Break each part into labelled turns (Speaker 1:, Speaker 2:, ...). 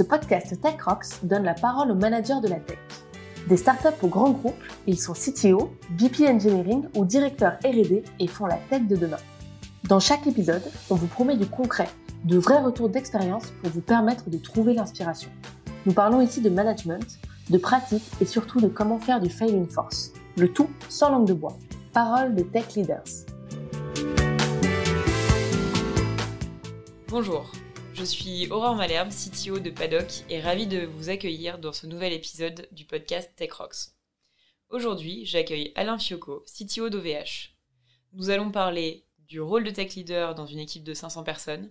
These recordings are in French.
Speaker 1: Ce podcast Tech Rocks donne la parole aux managers de la tech. Des startups aux grands groupes, ils sont CTO, VP Engineering ou directeurs R&D et font la tech de demain. Dans chaque épisode, on vous promet du concret, de vrais retours d'expérience pour vous permettre de trouver l'inspiration. Nous parlons ici de management, de pratique et surtout de comment faire du failing force. Le tout sans langue de bois. Parole de tech leaders.
Speaker 2: Bonjour, je suis Aurore Malherbe, CTO de Paddock et ravie de vous accueillir dans ce nouvel épisode du podcast Tech Rocks. Aujourd'hui, j'accueille Alain Fioco, CTO d'OVH. Nous allons parler du rôle de tech leader dans une équipe de 500 personnes,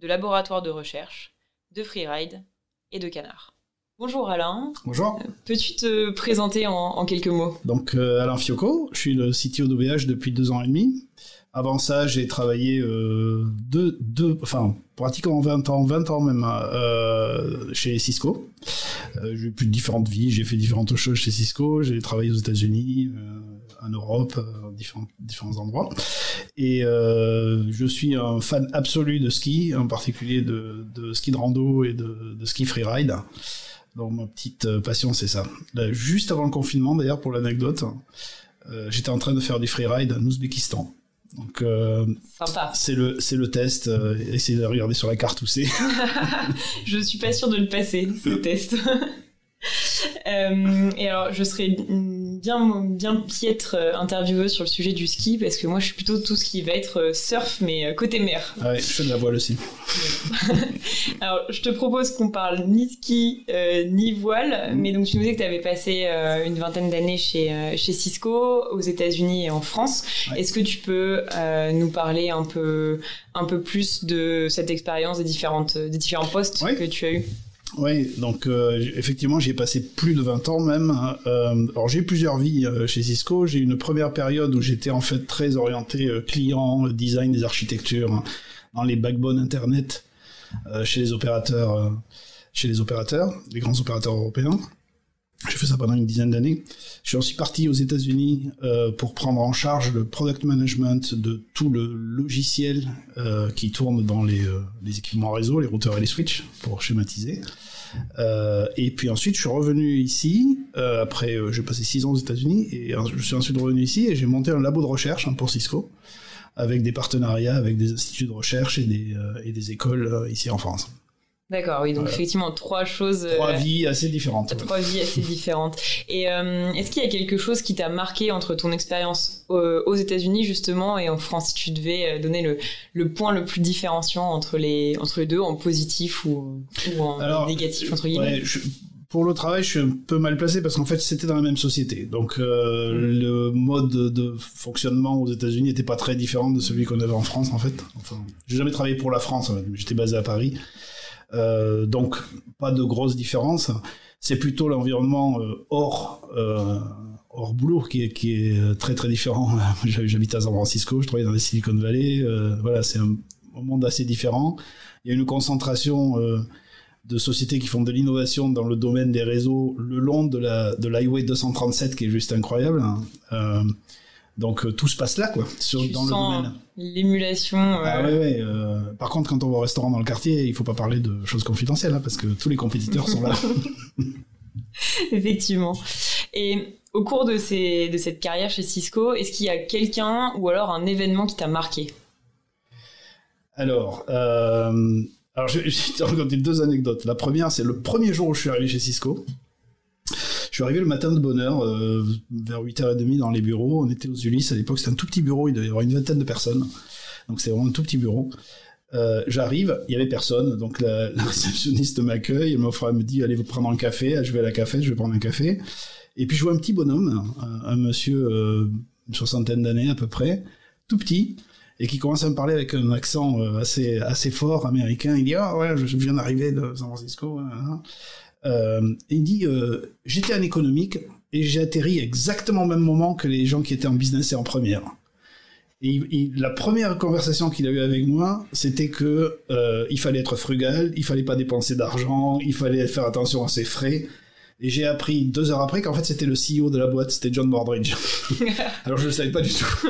Speaker 2: de laboratoire de recherche, de freeride et de canard. Bonjour Alain.
Speaker 3: Bonjour.
Speaker 2: Peux-tu te présenter en, quelques mots?
Speaker 3: Donc euh, Alain Fioco, je suis le CTO d'OVH depuis deux ans et demi. Avant ça, j'ai travaillé euh, deux, deux, enfin pratiquement 20 ans, 20 ans même euh, chez Cisco. Euh, j'ai eu plus de différentes vies, j'ai fait différentes choses chez Cisco. J'ai travaillé aux États-Unis, euh, en Europe, euh, différents, différents endroits. Et je suis un fan absolu de ski, en particulier de, de ski de rando et de, de ski freeride. Donc ma petite passion, c'est ça. Là, juste avant le confinement, d'ailleurs, pour l'anecdote, j'étais en train de faire du freeride en Ouzbékistan. Donc, euh, c'est le c'est le test. Euh, essayez de regarder sur la carte où c'est.
Speaker 2: je suis pas sûr de le passer ce test. Euh, et alors, je serais bien, bien piètre euh, intervieweuse sur le sujet du ski parce que moi, je suis plutôt tout ce qui va être euh, surf, mais côté mer.
Speaker 3: Ah ouais, je fais de la voile aussi.
Speaker 2: alors, je te propose qu'on parle ni ski ni voile, mais donc tu nous disais que tu avais passé une vingtaine d'années chez, chez Cisco, aux États-Unis et en France. Est-ce que tu peux nous parler un peu, un peu plus de cette expérience des, différentes, des différents postes que tu as eu
Speaker 3: oui, donc euh, effectivement, j'y ai passé plus de 20 ans même. Hein. Euh, alors j'ai eu plusieurs vies euh, chez Cisco. J'ai une première période où j'étais en fait très orienté client, design des architectures, hein, dans les backbones internet chez les opérateurs, chez les opérateurs, les grands opérateurs européens. J'ai fait ça pendant une dizaine d'années. Je suis aussi parti aux États-Unis euh, pour prendre en charge le product management de tout le logiciel euh, qui tourne dans les, euh, les, équipements réseau, les routeurs et les switches, pour schématiser. Et puis ensuite, je suis revenu ici. Après, j'ai passé six ans aux États-Unis et je suis ensuite revenu ici et j'ai monté un labo de recherche pour Cisco avec des partenariats avec des instituts de recherche et des écoles ici en France.
Speaker 2: D'accord, oui, donc effectivement trois choses.
Speaker 3: Trois euh, vies assez différentes.
Speaker 2: Trois vies assez différentes. Et euh, est-ce qu'il y a quelque chose qui t'a marqué entre ton expérience aux États-Unis justement et en France, si tu devais euh, donner le, le point le plus différenciant entre les entre les deux, en positif ou, ou en négatif entre guillemets?
Speaker 3: pour le travail, je suis un peu mal placé parce qu'en fait, c'était dans la même société. Donc, euh, mm. le mode de fonctionnement aux États-Unis n'était pas très différent de celui qu'on avait en France, en fait. Enfin, j'ai jamais travaillé pour la France. J'étais basé à Paris. Euh, donc pas de grosses différences. C'est plutôt l'environnement euh, hors euh, hors boulot qui est, qui est très très différent. J'habite à San Francisco, je travaille dans la Silicon Valley. voilà, c'est un, monde assez différent. Il y a une concentration de sociétés qui font de l'innovation dans le domaine des réseaux le long de la de l'Highway 237 qui est juste incroyable. Hein. Donc euh, tout se passe là, quoi, sur, dans le domaine.
Speaker 2: L'émulation.
Speaker 3: Euh, ah ouais, ouais. Euh, par contre, quand on va au restaurant dans le quartier, il faut pas parler de choses confidentielles, hein, parce que tous les compétiteurs sont là.
Speaker 2: Effectivement. Et au cours de, ces, de cette carrière chez Cisco, est-ce qu'il y a quelqu'un ou alors un événement qui t'a marqué?
Speaker 3: Alors, alors je, je vais te raconter deux anecdotes. La première, c'est le premier jour où je suis arrivé chez Cisco. Suis arrivé le matin de bonne heure, euh, vers 8h30 dans les bureaux. On était aux Ulysses à l'époque, c'était un tout petit bureau, il devait y avoir une vingtaine de personnes. Donc c'est vraiment un tout petit bureau. Euh, j'arrive, il y avait personne, donc la, réceptionniste m'accueille, elle m'offre, me dit allez vous prendre un café, je vais à la café, je vais prendre un café. Et puis je vois un petit bonhomme, un, monsieur euh, une soixantaine d'années à peu près, tout petit, et qui commence à me parler avec un accent assez assez fort américain. Il dit ah ouais, je viens d'arriver de San Francisco. Hein, hein. Euh, il dit euh, j'étais en économique et j'ai atterri exactement au même moment que les gens qui étaient en business et en première. Et la première conversation qu'il a eue avec moi, c'était que euh, il fallait être frugal, il fallait pas dépenser d'argent, il fallait faire attention à ses frais. Et j'ai appris deux heures après qu'en fait c'était le CEO de la boîte, c'était John Bordridge. Alors je ne le savais pas du tout.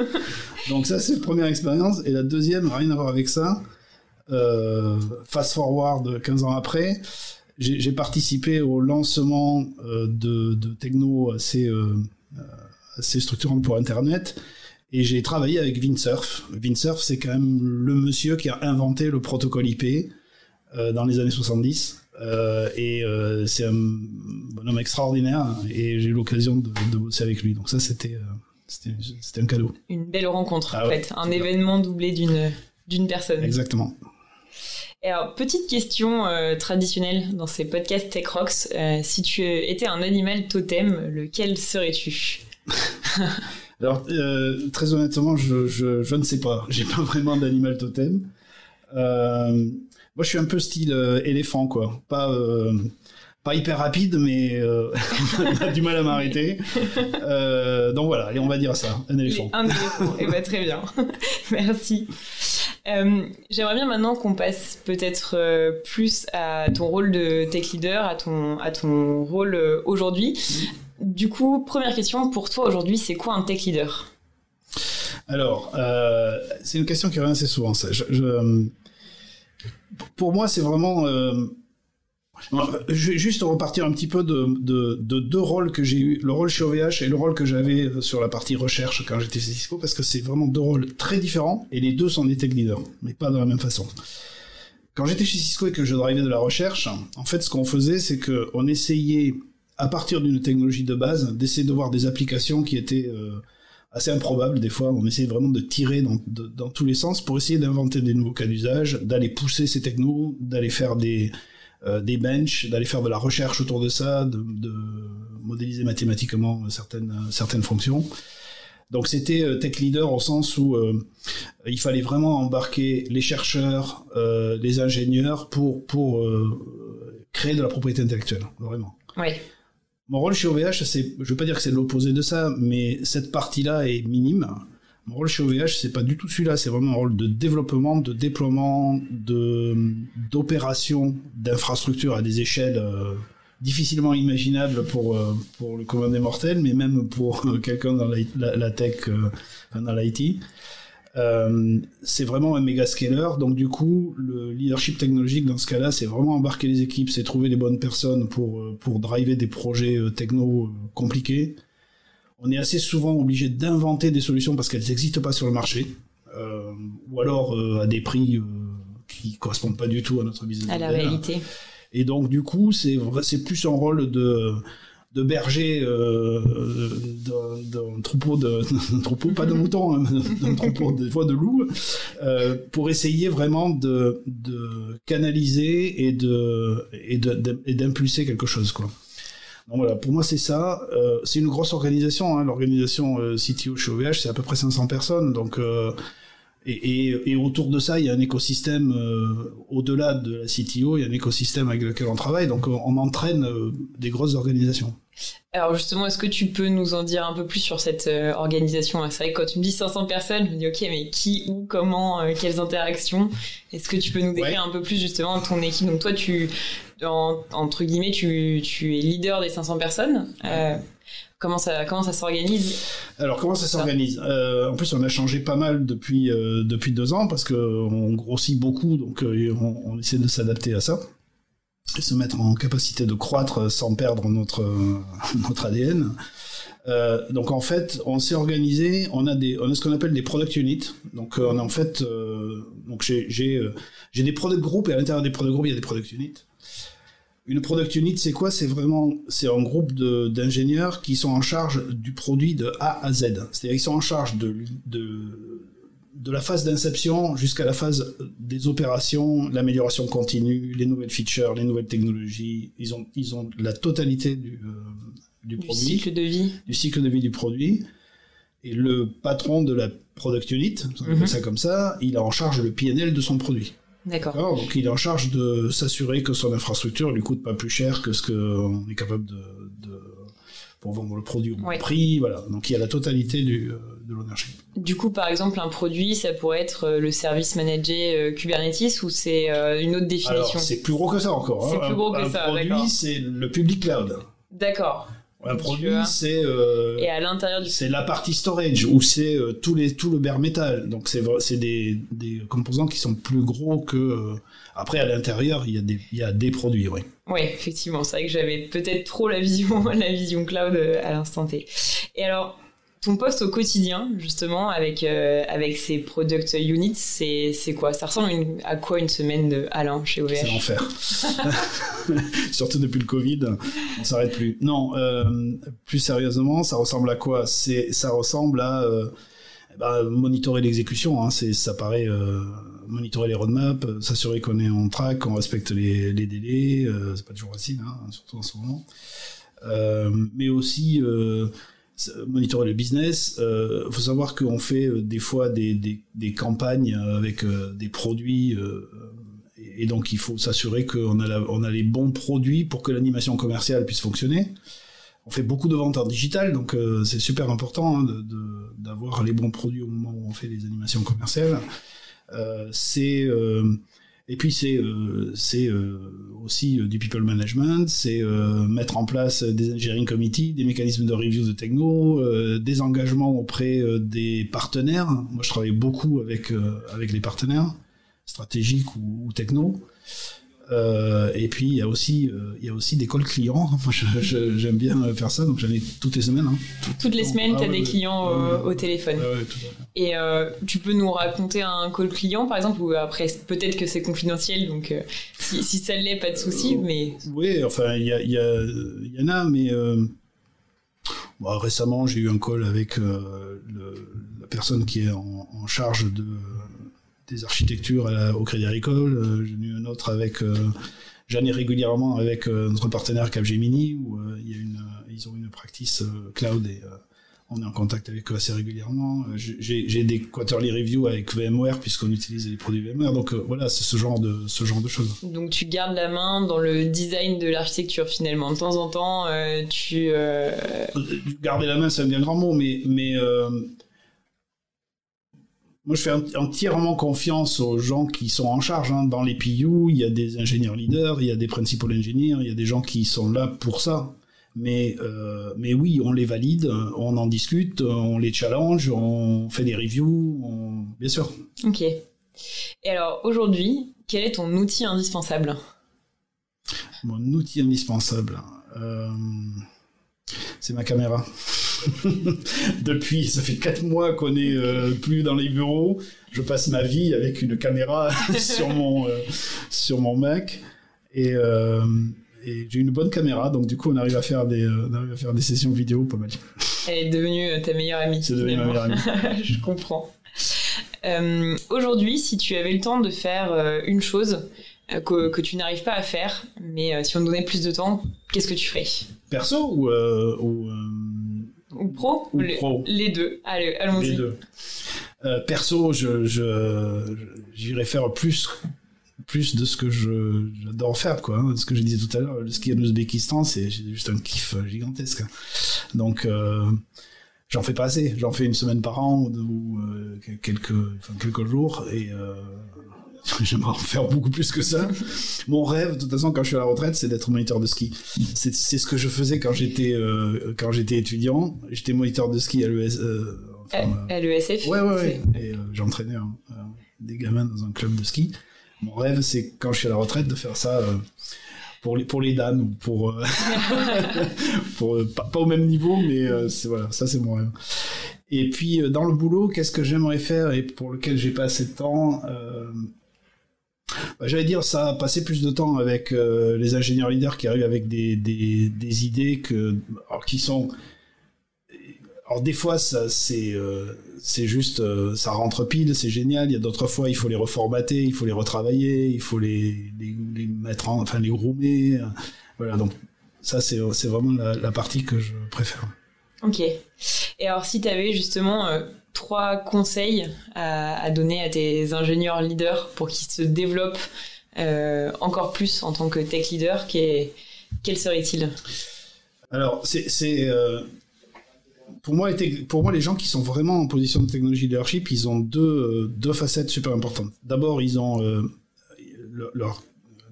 Speaker 3: Donc ça, c'est la première expérience. Et la deuxième, rien à voir avec ça. Euh, fast forward 15 ans après, j'ai participé au lancement euh, de, de, techno assez, euh, assez structurant pour Internet. Et j'ai travaillé avec Windsurf. Windsurf, c'est quand même le monsieur qui a inventé le protocole IP dans les années 70. et c'est un bonhomme extraordinaire. Et j'ai eu l'occasion de, de, bosser avec lui. Donc ça, c'était c'était un cadeau.
Speaker 2: Une belle rencontre, ah en fait. Un événement doublé d'une d'une personne.
Speaker 3: Exactement.
Speaker 2: Alors, petite question euh, traditionnelle dans ces podcasts Tech Rocks. Euh, si tu étais un animal totem, lequel serais-tu
Speaker 3: Alors, euh, très honnêtement, je, je, je, ne sais pas. J'ai pas vraiment d'animal totem. moi, je suis un peu style éléphant, quoi. Pas pas hyper rapide, mais on a du mal à m'arrêter. Donc voilà, et on va dire ça, un éléphant.
Speaker 2: Un éléphant, et eh ben, très bien. Merci. Euh, j'aimerais bien maintenant qu'on passe peut-être plus à ton rôle de tech leader, à ton, à ton rôle aujourd'hui. Du coup, première question, pour toi aujourd'hui, c'est quoi un tech leader?
Speaker 3: Alors, c'est une question qui revient assez souvent. Ça. pour moi, c'est vraiment juste repartir un petit peu de, de, deux rôles que j'ai eu, le rôle chez OVH et le rôle que j'avais euh, sur la partie recherche quand j'étais chez Cisco, parce que c'est vraiment deux rôles très différents et les deux sont des tech leaders, mais pas de la même façon. Quand j'étais chez Cisco et que je drivais de la recherche, en fait, ce qu'on faisait, c'est qu'on essayait, à partir d'une technologie de base, d'essayer de voir des applications qui étaient euh, assez improbables. Des fois, on essayait vraiment de tirer dans, dans tous les sens pour essayer d'inventer des nouveaux cas d'usage, d'aller pousser ces technos, d'aller faire des euh, des benches, d'aller faire de la recherche autour de ça, de, de modéliser mathématiquement certaines, certaines fonctions. Donc c'était euh, tech leader au sens où euh, il fallait vraiment embarquer les chercheurs, euh, les ingénieurs pour pour créer de la propriété intellectuelle, vraiment.
Speaker 2: Oui.
Speaker 3: Mon rôle chez OVH, c'est, je veux pas dire que c'est l'opposé de ça, mais cette partie-là est minime. Mon rôle chez OVH, c'est pas du tout celui-là, c'est vraiment un rôle de développement, de déploiement, de d'opération d'infrastructures à des échelles euh, difficilement imaginables pour euh, pour le commun des mortels, mais même pour euh, quelqu'un dans la, la, tech, dans l'IT. c'est vraiment un méga scaler, donc du coup, le leadership technologique dans ce cas-là, c'est vraiment embarquer les équipes, c'est trouver les bonnes personnes pour pour driver des projets techno compliqués on est assez souvent obligé d'inventer des solutions parce qu'elles n'existent pas sur le marché, euh, ou alors euh, à des prix euh, qui correspondent pas du tout à notre business.
Speaker 2: À la réalité.
Speaker 3: Et donc du coup, c'est c'est plus un rôle de de berger d'un troupeau de troupeau pas de moutons hein, d'un troupeau des fois de loups pour essayer vraiment de, de canaliser et de et d'impulser quelque chose quoi voilà, pour moi c'est ça. Euh, c'est une grosse organisation. Hein, L'organisation euh, CTO chez OVH, c'est à peu près 500 personnes. Donc euh, et, autour de ça, il y a un écosystème euh, au-delà de la CTO, il y a un écosystème avec lequel on travaille. Donc on entraîne des grosses organisations.
Speaker 2: Alors justement, est-ce que tu peux nous en dire un peu plus sur cette organisation? C'est vrai que quand tu me dis 500 personnes, je me dis ok, mais qui, où, comment, quelles interactions? Est-ce que tu peux nous décrire un peu plus justement ton équipe? Donc toi, tu entre guillemets, tu, tu, es leader des 500 personnes. Euh, comment ça, comment ça s'organise?
Speaker 3: Alors comment ça s'organise? Euh, En plus, on a changé pas mal depuis euh, depuis deux ans parce que on grossit beaucoup, donc on, on, essaie de s'adapter à ça se mettre en capacité de croître sans perdre notre notre ADN. Euh, donc en fait, on s'est organisé. On a des, on a ce qu'on appelle des product units. Donc on a en fait, euh, donc j'ai j'ai des product groups et à l'intérieur des product groups il y a des product units. Une product unit, c'est quoi? C'est vraiment, c'est un groupe d'ingénieurs qui sont en charge du produit de A à Z. C'est-à-dire qu'ils sont en charge de, de, de la phase d'inception jusqu'à la phase des opérations, l'amélioration continue, les nouvelles features, les nouvelles technologies. Ils ont, ils ont la totalité du, euh, du, du produit.
Speaker 2: cycle de vie.
Speaker 3: Du cycle de vie du produit. Et le patron de la product unit, on mm ça comme ça, il a en charge le PNL de son produit.
Speaker 2: D'accord.
Speaker 3: Donc il est en charge de s'assurer que son infrastructure lui coûte pas plus cher que ce qu'on est capable de, pour vendre le produit au prix. Voilà. Donc il y a la totalité du, euh, de l'ownership.
Speaker 2: Du coup, par exemple, un produit, ça pourrait être euh, le service managé euh, Kubernetes ou c'est une autre définition?
Speaker 3: C'est plus gros que ça encore.
Speaker 2: C'est
Speaker 3: hein.
Speaker 2: plus gros que
Speaker 3: un
Speaker 2: ça.
Speaker 3: Un produit, c'est le public cloud.
Speaker 2: D'accord.
Speaker 3: Un produit, c'est euh,
Speaker 2: Et à l'intérieur du
Speaker 3: c'est la partie storage ou c'est euh, tout les tout le bare metal. Donc c'est c'est des, des composants qui sont plus gros que euh, après à l'intérieur il y a des il y a des produits oui.
Speaker 2: Ouais, effectivement, c'est vrai que j'avais peut-être trop la vision, la vision cloud à l'instant T. Et alors, ton poste au quotidien, justement, avec euh, avec ces product units, c'est c'est quoi? Ça ressemble à quoi une semaine de Alain chez
Speaker 3: C'est
Speaker 2: OVH
Speaker 3: l'enfer. Surtout depuis le Covid, on s'arrête plus. Non, euh, plus sérieusement, ça ressemble à quoi? C'est ça ressemble à euh, ben, monitorer l'exécution. Hein, c'est ça paraît monitorer les roadmaps, s'assurer qu'on est en track, qu'on respecte les, les délais. c'est pas toujours facile, hein, surtout en ce moment. Mais aussi monitorer le business. Il faut savoir qu'on fait euh, des fois des, des, campagnes avec euh, des produits euh, et donc il faut s'assurer qu'on a, a les bons produits pour que l'animation commerciale puisse fonctionner. On fait beaucoup de ventes en digital, donc euh, c'est super important hein, de- d'avoir les bons produits au moment où on fait les animations commerciales. Euh, c'est euh, et puis c'est euh, euh, aussi euh, du people management, c'est mettre en place des engineering committees, des mécanismes de review de techno, des engagements auprès des partenaires. Moi, je travaille beaucoup avec avec les partenaires stratégiques ou techno. Euh, et puis il y a aussi euh, il y a aussi des calls clients. Moi, j'aime bien faire ça, donc j'en ai toutes les semaines. hein.
Speaker 2: Toutes les semaines, tu as des clients euh, au téléphone. Et tu peux nous raconter un call client, par exemple, ou après, peut-être que c'est confidentiel, donc euh, si, si ça l'est, pas de souci, mais
Speaker 3: Oui, enfin, il y, a- il y, a- il y en a, mais bon, récemment, j'ai eu un call avec le- la personne qui est en, en charge de, des architectures la- au Crédit Agricole. Euh, J'ai eu un autre avec. Euh, J'en ai régulièrement avec euh, notre partenaire Capgemini, où euh, il y a une, euh, ils ont une practice euh, cloud et euh, on est en contact avec eux assez régulièrement. Euh, J'ai des quarterly reviews avec VMware puisqu'on utilise les produits VMware. Donc euh, voilà, c'est ce genre de ce genre de choses.
Speaker 2: donc tu gardes la main dans le design de l'architecture finalement. De temps en temps, euh, tu... euh,
Speaker 3: garder la main, c'est un bien grand mot, mais, mais euh, moi je fais ent- entièrement confiance aux gens qui sont en charge. hein. Dans les PU, il y a des ingénieurs leaders, il y a des principal engineers, il y a des gens qui sont là pour ça. Mais, euh, mais oui, on les valide, on en discute, on les challenge, on fait des reviews, on- bien sûr.
Speaker 2: Ok. Et alors, aujourd'hui, quel est ton outil indispensable?
Speaker 3: Mon outil indispensable, euh, c'est ma caméra. Depuis, ça fait quatre mois qu'on est euh, plus dans les bureaux. Je passe ma vie avec une caméra sur mon euh, sur mon Mac et, euh, et j'ai une bonne caméra, donc du coup on arrive à faire des on arrive à faire des sessions vidéo pas mal.
Speaker 2: Elle est devenue ta meilleure amie.
Speaker 3: C'est devenu ma meilleure amie.
Speaker 2: Je comprends. Aujourd'hui, si tu avais le temps de faire une chose que, que tu n'arrives pas à faire, mais si on te donnait plus de temps, qu'est-ce que tu ferais?
Speaker 3: Perso ou ou
Speaker 2: Ou pro
Speaker 3: Ou
Speaker 2: Les-
Speaker 3: pro.
Speaker 2: Les deux. Allez, allons-y.
Speaker 3: les deux. Euh, perso, je, je, j'irais faire plus, plus de ce que je, j'adore faire, quoi. hein. Ce que je disais tout à l'heure, le ski en Ouzbékistan, c'est juste un kiff gigantesque. Donc, euh, j'en fais pas assez. J'en fais une semaine par an ou, ou, euh, quelques, enfin, quelques jours et euh, J'aimerais en faire beaucoup plus que ça. Mon rêve, de toute façon, quand je suis à la retraite, c'est d'être moniteur de ski. C'est ce que je faisais quand j'étais euh, quand j'étais étudiant. J'étais moniteur de ski à l'ES. Euh, enfin,
Speaker 2: À l'ESF
Speaker 3: Ouais, ouais, ouais. Et euh, j'entraînais hein, euh, des gamins dans un club de ski. Mon rêve, c'est quand je suis à la retraite de faire ça pour les pour les dames ou pour pour pas, pas au même niveau, mais c'est voilà, ça c'est mon rêve. Et puis dans le boulot, qu'est-ce que j'aimerais faire et pour lequel j'ai pas assez de temps bah, J'allais dire ça, passer plus de temps avec euh, les ingénieurs leaders qui arrivent avec des, des, idées que, qui sont alors des fois, ça c'est euh, juste euh, ça rentre pile, c'est génial. Il y a d'autres fois, il faut les reformater, il faut les retravailler, il faut les les, mettre en, enfin les groomer. voilà, donc ça c'est c'est vraiment la, partie que je préfère.
Speaker 2: Ok. Et alors, si tu avais justement trois conseils à, donner à tes ingénieurs leaders pour qu'ils se développent euh, encore plus en tant que tech leader, quels seraient-ils
Speaker 3: Alors c'est euh, pour moi, les gens qui sont vraiment en position de technologie leadership, ils ont deux, euh, facettes super importantes. D'abord, ils ont le- leur,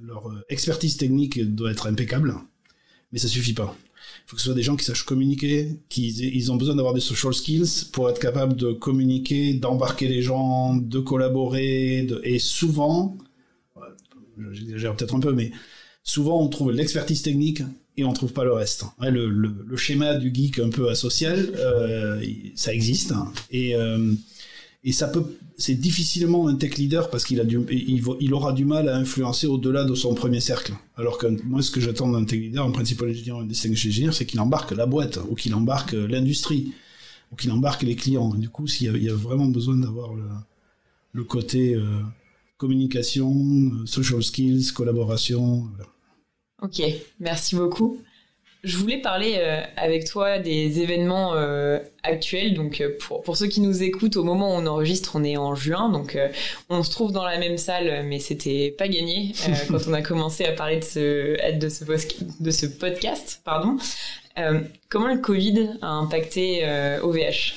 Speaker 3: leur expertise technique doit être impeccable, mais ça suffit pas. Il faut que ce soit des gens qui sachent communiquer, qui ils ont besoin d'avoir des social skills pour être capables de communiquer, d'embarquer les gens, de collaborer, et souvent, j'exagère peut-être un peu, mais souvent on trouve l'expertise technique et on trouve pas le reste. Le, le, le schéma du geek un peu asocial, euh, ça existe et euh, et ça peut, c'est difficilement un tech leader parce qu'il a du, il, il, aura du mal à influencer au-delà de son premier cercle. Alors que moi, ce que j'attends d'un tech leader, un principal ingénieur, un distinguished engineer, c'est qu'il embarque la boîte ou qu'il embarque l'industrie ou qu'il embarque les clients. Du coup, s'il y, a vraiment besoin d'avoir le, côté euh, communication, social skills, collaboration.
Speaker 2: Ok, merci beaucoup. Je voulais parler euh, avec toi des événements euh, actuels. Donc, euh, pour, pour, ceux qui nous écoutent, au moment où on enregistre, on est en juin. Donc, euh, on se trouve dans la même salle, mais c'était pas gagné quand on a commencé à parler de ce, de ce, de ce podcast. Pardon. comment le Covid a impacté OVH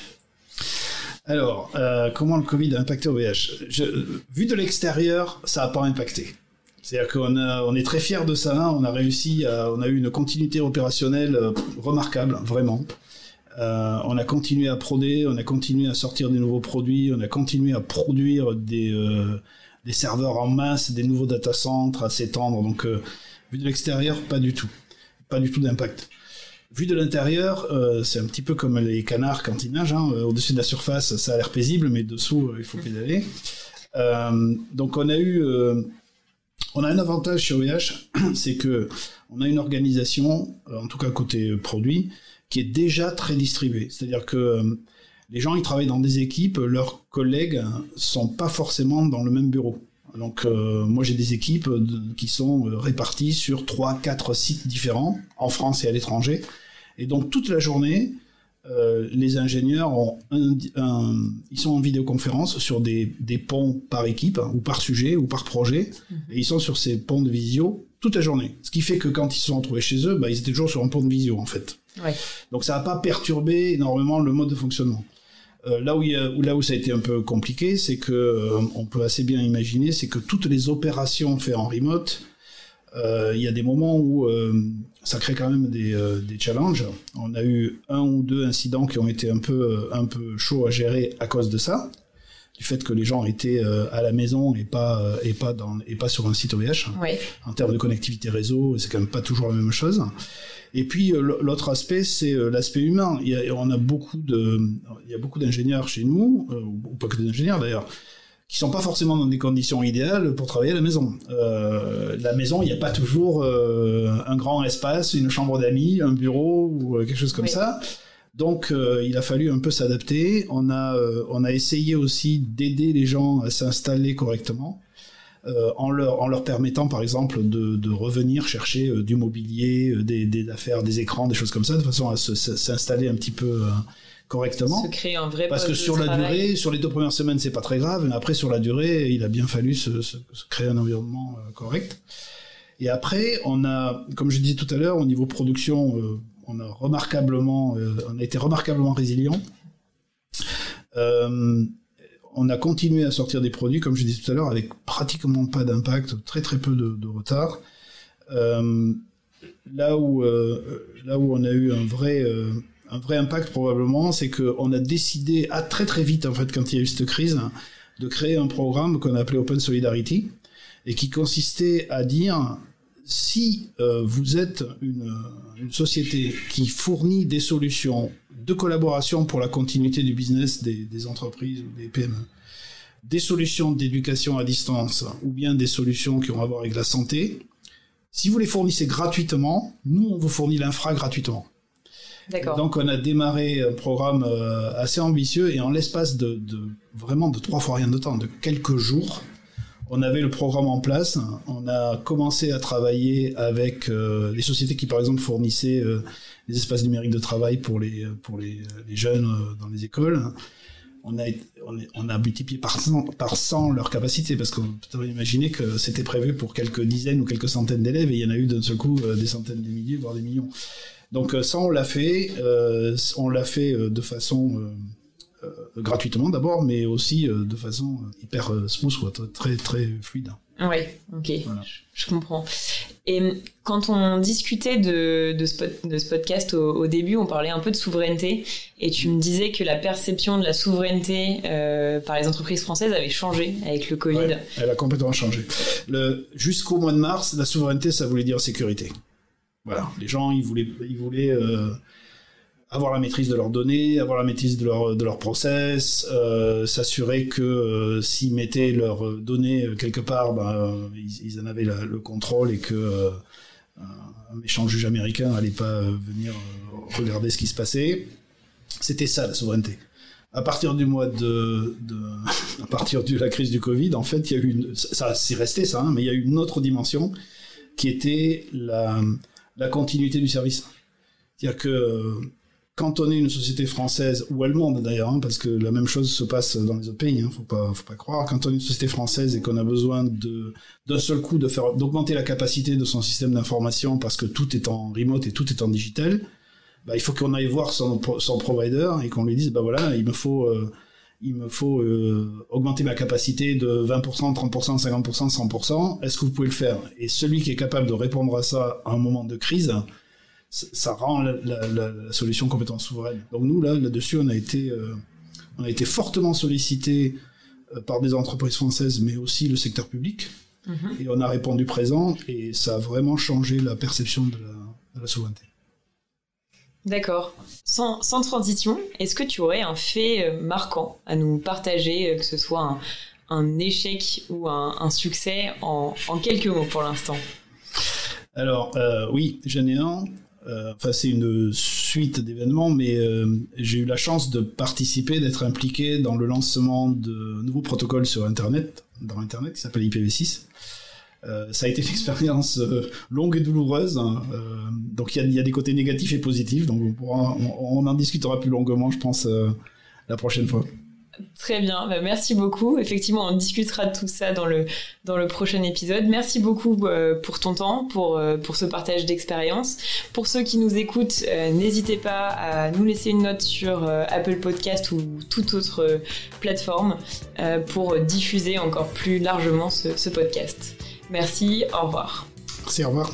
Speaker 3: Alors, comment le Covid a impacté OVH Je, Vu de l'extérieur, ça n'a pas impacté. C'est-à-dire qu'on on est très fiers de ça. On a réussi, on a eu une continuité opérationnelle euh, remarquable, vraiment. Euh, on a continué à proder, on a continué à sortir des nouveaux produits, on a continué à produire des, euh, serveurs en masse, des nouveaux data centers à s'étendre. Donc, vu de l'extérieur, pas du tout. Pas du tout d'impact. Vu de l'intérieur, c'est un petit peu comme les canards quand ils nagent. Hein. Au-dessus de la surface, ça a l'air paisible, mais dessous, il faut pédaler. donc, on a eu on a un avantage chez OVH, c'est que on a une organisation, euh, en tout cas côté produit, qui est déjà très distribuée. C'est-à-dire que euh, les gens, ils travaillent dans des équipes, leurs collègues sont pas forcément dans le même bureau. Donc euh, moi j'ai des équipes qui sont réparties sur trois, quatre sites différents en France et à l'étranger. Et donc toute la journée, euh, les ingénieurs ont un, un, ils sont en vidéoconférence sur des, des, ponts par équipe ou par sujet ou par projet mmh. et ils sont sur ces ponts de visio toute la journée. Ce qui fait que quand ils se sont retrouvés chez eux, bah, ils étaient toujours sur un pont de visio en fait.
Speaker 2: Ouais.
Speaker 3: Donc ça n'a pas perturbé énormément le mode de fonctionnement. Euh, là où, il y a, là où ça a été un peu compliqué, c'est que euh, on peut assez bien imaginer, c'est que toutes les opérations faites en remote, il y a des moments où euh, ça crée quand même des, euh, des, challenges. On a eu un ou deux incidents qui ont été un peu, un peu chauds à gérer à cause de ça, du fait que les gens étaient à la maison et pas, et pas, dans, et pas sur un site OVH.
Speaker 2: Oui.
Speaker 3: En termes de connectivité réseau, c'est quand même pas toujours la même chose. Et puis l'autre aspect, c'est l'aspect humain. Il y a, on a beaucoup de, il y a beaucoup d'ingénieurs chez nous, ou pas que d'ingénieurs d'ailleurs, qui sont pas forcément dans des conditions idéales pour travailler à la maison. Euh, la maison, il n'y a pas toujours euh, un grand espace, une chambre d'amis, un bureau ou euh, quelque chose comme oui. ça. Donc, euh, il a fallu un peu s'adapter. On a, on a essayé aussi d'aider les gens à s'installer correctement. En, leur, en leur permettant par exemple de, de revenir chercher du mobilier, des, des, affaires, des écrans, des choses comme ça, de façon à s'installer un petit peu correctement.
Speaker 2: Se créer un vrai
Speaker 3: Parce que sur la
Speaker 2: travail.
Speaker 3: durée, sur les deux premières semaines, c'est pas très grave, mais après, sur la durée, il a bien fallu se, se, se créer un environnement euh, correct. Et après, on a, comme je disais tout à l'heure, au niveau production, euh, on a remarquablement, euh, on a été remarquablement résilient. On a continué à sortir des produits, comme je disais tout à l'heure, avec pratiquement pas d'impact, très très peu de, de retard. Là où là où on a eu un vrai un vrai impact probablement, c'est qu'on a décidé à très très vite en fait quand il y a eu cette crise de créer un programme qu'on appelait Open Solidarity et qui consistait à dire si euh, vous êtes une, une, société qui fournit des solutions de collaboration pour la continuité du business des, des entreprises ou des PME, des solutions d'éducation à distance ou bien des solutions qui ont à voir avec la santé, si vous les fournissez gratuitement, nous on vous fournit l'infra gratuitement. Donc on a démarré un programme euh, assez ambitieux et en l'espace de, vraiment de trois fois rien de temps, de quelques jours, on avait le programme en place. On a commencé à travailler avec euh, les sociétés qui par exemple fournissaient euh, les espaces numériques de travail pour les pour les, jeunes euh, dans les écoles. On a, multiplié par 100, par 100 leur capacité parce qu'on peut imaginer que c'était prévu pour quelques dizaines ou quelques centaines d'élèves et il y en a eu d'un seul coup des centaines de milliers voire des millions. Donc ça, on l'a fait. Euh, on l'a fait euh, de façon euh, gratuitement d'abord, mais aussi de façon hyper smooth, quoi, très très fluide.
Speaker 2: Oui, ok, voilà. je, je, comprends. Et quand on discutait de, de, ce, podcast au, début, on parlait un peu de souveraineté et tu me disais que la perception de la souveraineté euh, par les entreprises françaises avait changé avec le Covid.
Speaker 3: elle a complètement changé. Jusqu'au mois de mars, la souveraineté, ça voulait dire sécurité. Voilà, les gens, ils voulaient, ils voulaient euh, avoir la maîtrise de leurs données, avoir la maîtrise de leur de leur process, euh, s'assurer que euh, s'ils mettaient leurs données quelque part, ben, ils, en avaient le contrôle et que un méchant juge américain allait pas venir regarder ce qui se passait. C'était ça la souveraineté. À partir du mois de, à partir de la crise du Covid, en fait, il y a eu ça c'est resté ça, hein, mais il y a eu une autre dimension qui était la la continuité du service. C'est-à-dire que quand on est une société française ou allemande d'ailleurs, hein, parce que la même chose se passe dans les autres pays, hein, faut pas, faut pas croire. Quand on est une société française et qu'on a besoin d'un seul coup d'augmenter la capacité de son système d'information parce que tout est en remote et tout est en digital, bah, il faut qu'on aille voir son, son provider et qu'on lui dise bah voilà, il me faut euh, il me faut euh, augmenter ma capacité de 20%, 30%, 50%, 100%. Est-ce que vous pouvez le faire? Et celui qui est capable de répondre à ça à un moment de crise, ça rend la, solution complètement souveraine. Donc nous, là, là-dessus, on a été, euh, on a été fortement sollicité euh, par des entreprises françaises, mais aussi le secteur public. Mm-hmm. Et on a répondu présent, et ça a vraiment changé la perception de la souveraineté.
Speaker 2: D'accord. Sans, transition, est-ce que tu aurais un fait euh, marquant à nous partager, euh, que ce soit un, échec ou un, succès, en, quelques mots pour l'instant?
Speaker 3: Alors, euh, oui, j'en ai un. Enfin, c'est une suite d'événements, mais j'ai eu la chance de participer, d'être impliqué dans le lancement de nouveaux protocoles sur Internet, dans Internet, qui s'appelle IPv6. Euh, ça a été une expérience euh, longue et douloureuse. Hein. Euh, donc il y, a, des côtés négatifs et positifs. Donc on, en discutera plus longuement, je pense, la prochaine fois.
Speaker 2: Très bien, bah, merci beaucoup. Effectivement, on discutera de tout ça dans le, dans le prochain épisode. Merci beaucoup pour ton temps, pour, pour ce partage d'expérience. Pour ceux qui nous écoutent, n'hésitez pas à nous laisser une note sur Apple Podcast ou toute autre plateforme pour diffuser encore plus largement ce, ce podcast. Merci, au revoir.
Speaker 3: Merci, au revoir.